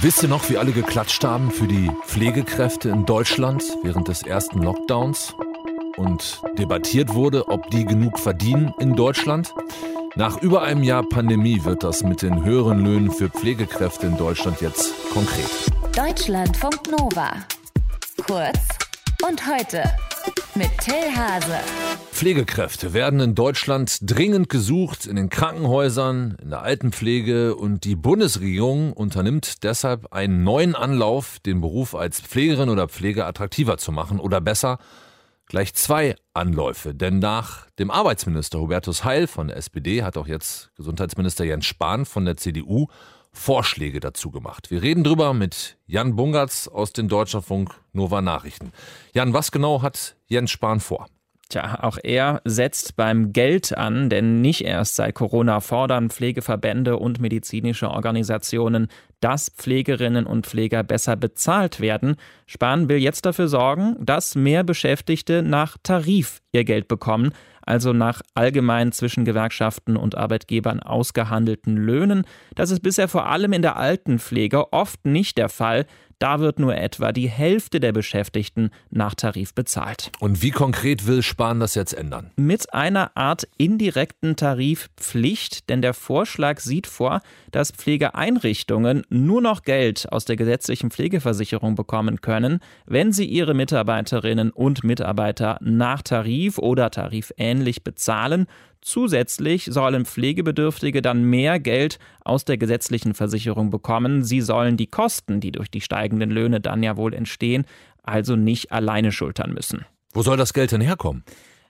Wisst ihr noch, wie alle geklatscht haben für die Pflegekräfte in Deutschland während des ersten Lockdowns? Und debattiert wurde, ob die genug verdienen in Deutschland? Nach über einem Jahr Pandemie wird das mit den höheren Löhnen für Pflegekräfte in Deutschland jetzt konkret. Deutschlandfunk Nova. Kurz und heute mit Till Hase. Pflegekräfte werden in Deutschland dringend gesucht in den Krankenhäusern, in der Altenpflege und die Bundesregierung unternimmt deshalb einen neuen Anlauf, den Beruf als Pflegerin oder Pfleger attraktiver zu machen oder besser gleich zwei Anläufe. Denn nach dem Arbeitsminister Hubertus Heil von der SPD hat auch jetzt Gesundheitsminister Jens Spahn von der CDU Vorschläge dazu gemacht. Wir reden drüber mit Jan Bungertz aus den Deutscherfunk Nova Nachrichten. Jan, was genau hat Jens Spahn vor? Tja, auch er setzt beim Geld an, denn nicht erst seit Corona fordern Pflegeverbände und medizinische Organisationen, dass Pflegerinnen und Pfleger besser bezahlt werden. Spahn will jetzt dafür sorgen, dass mehr Beschäftigte nach Tarif ihr Geld bekommen also nach allgemein zwischen Gewerkschaften und Arbeitgebern ausgehandelten Löhnen. Das ist bisher vor allem in der Altenpflege oft nicht der Fall. Da wird nur etwa die Hälfte der Beschäftigten nach Tarif bezahlt. Und wie konkret will Spahn das jetzt ändern? Mit einer Art indirekten Tarifpflicht, denn der Vorschlag sieht vor, dass Pflegeeinrichtungen nur noch Geld aus der gesetzlichen Pflegeversicherung bekommen können, wenn sie ihre Mitarbeiterinnen und Mitarbeiter nach Tarif oder tarifähnlich bezahlen Zusätzlich sollen Pflegebedürftige dann mehr Geld aus der gesetzlichen Versicherung bekommen. Sie sollen die Kosten, die durch die steigenden Löhne dann ja wohl entstehen, also nicht alleine schultern müssen. Wo soll das Geld denn herkommen?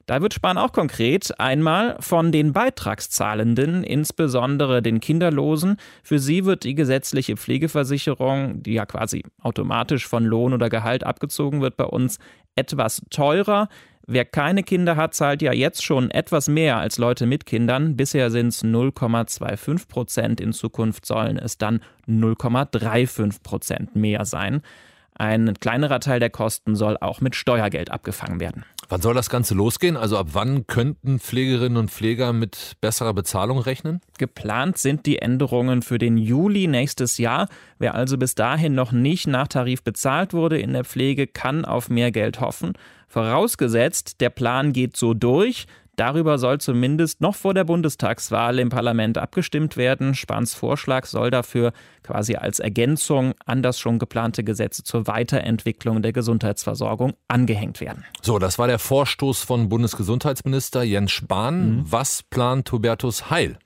Da wird Spahn auch konkret einmal von den Beitragszahlenden, insbesondere den Kinderlosen. Für sie wird die gesetzliche Pflegeversicherung, die ja quasi automatisch von Lohn oder Gehalt abgezogen wird bei uns, etwas teurer. Wer keine Kinder hat, zahlt ja jetzt schon etwas mehr als Leute mit Kindern. Bisher sind es 0,25 Prozent. In Zukunft sollen es dann 0,35 Prozent mehr sein. Ein kleinerer Teil der Kosten soll auch mit Steuergeld abgefangen werden. Wann soll das Ganze losgehen? Also ab wann könnten Pflegerinnen und Pfleger mit besserer Bezahlung rechnen? Geplant sind die Änderungen für den Juli nächstes Jahr. Wer also bis dahin noch nicht nach Tarif bezahlt wurde in der Pflege, kann auf mehr Geld hoffen. Vorausgesetzt, der Plan geht so durch, Darüber soll zumindest noch vor der Bundestagswahl im Parlament abgestimmt werden. Spahns Vorschlag soll dafür quasi als Ergänzung an das schon geplante Gesetz zur Weiterentwicklung der Gesundheitsversorgung angehängt werden. So, das war der Vorstoß von Bundesgesundheitsminister Jens Spahn. Mhm. Was plant Hubertus Heil?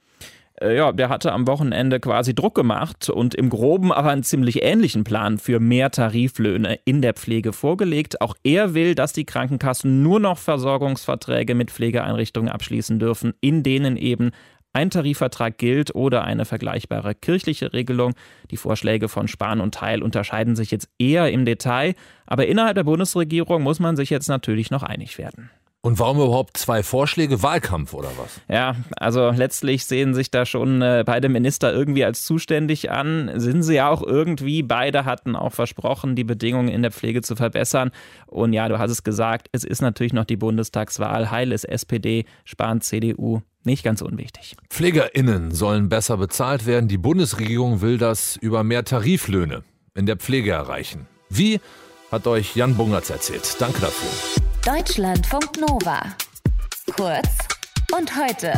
Äh, ja, der hatte am Wochenende quasi Druck gemacht und im Groben aber einen ziemlich ähnlichen Plan für mehr Tariflöhne in der Pflege vorgelegt. Auch er will, dass die Krankenkassen nur noch Versorgungsverträge mit Pflegeeinrichtungen abschließen dürfen, in denen eben ein Tarifvertrag gilt oder eine vergleichbare kirchliche Regelung. Die Vorschläge von Spahn und Teil unterscheiden sich jetzt eher im Detail, aber innerhalb der Bundesregierung muss man sich jetzt natürlich noch einig werden. Und warum überhaupt zwei Vorschläge? Wahlkampf oder was? Ja, also letztlich sehen sich da schon äh, beide Minister irgendwie als zuständig an. Sind sie ja auch irgendwie. Beide hatten auch versprochen, die Bedingungen in der Pflege zu verbessern. Und ja, du hast es gesagt, es ist natürlich noch die Bundestagswahl. Heil ist SPD, Spahn CDU. Nicht ganz unwichtig. PflegerInnen sollen besser bezahlt werden. Die Bundesregierung will das über mehr Tariflöhne in der Pflege erreichen. Wie hat euch Jan Bungertz erzählt. Danke dafür. Deutschlandfunk Nova. Kurz und heute.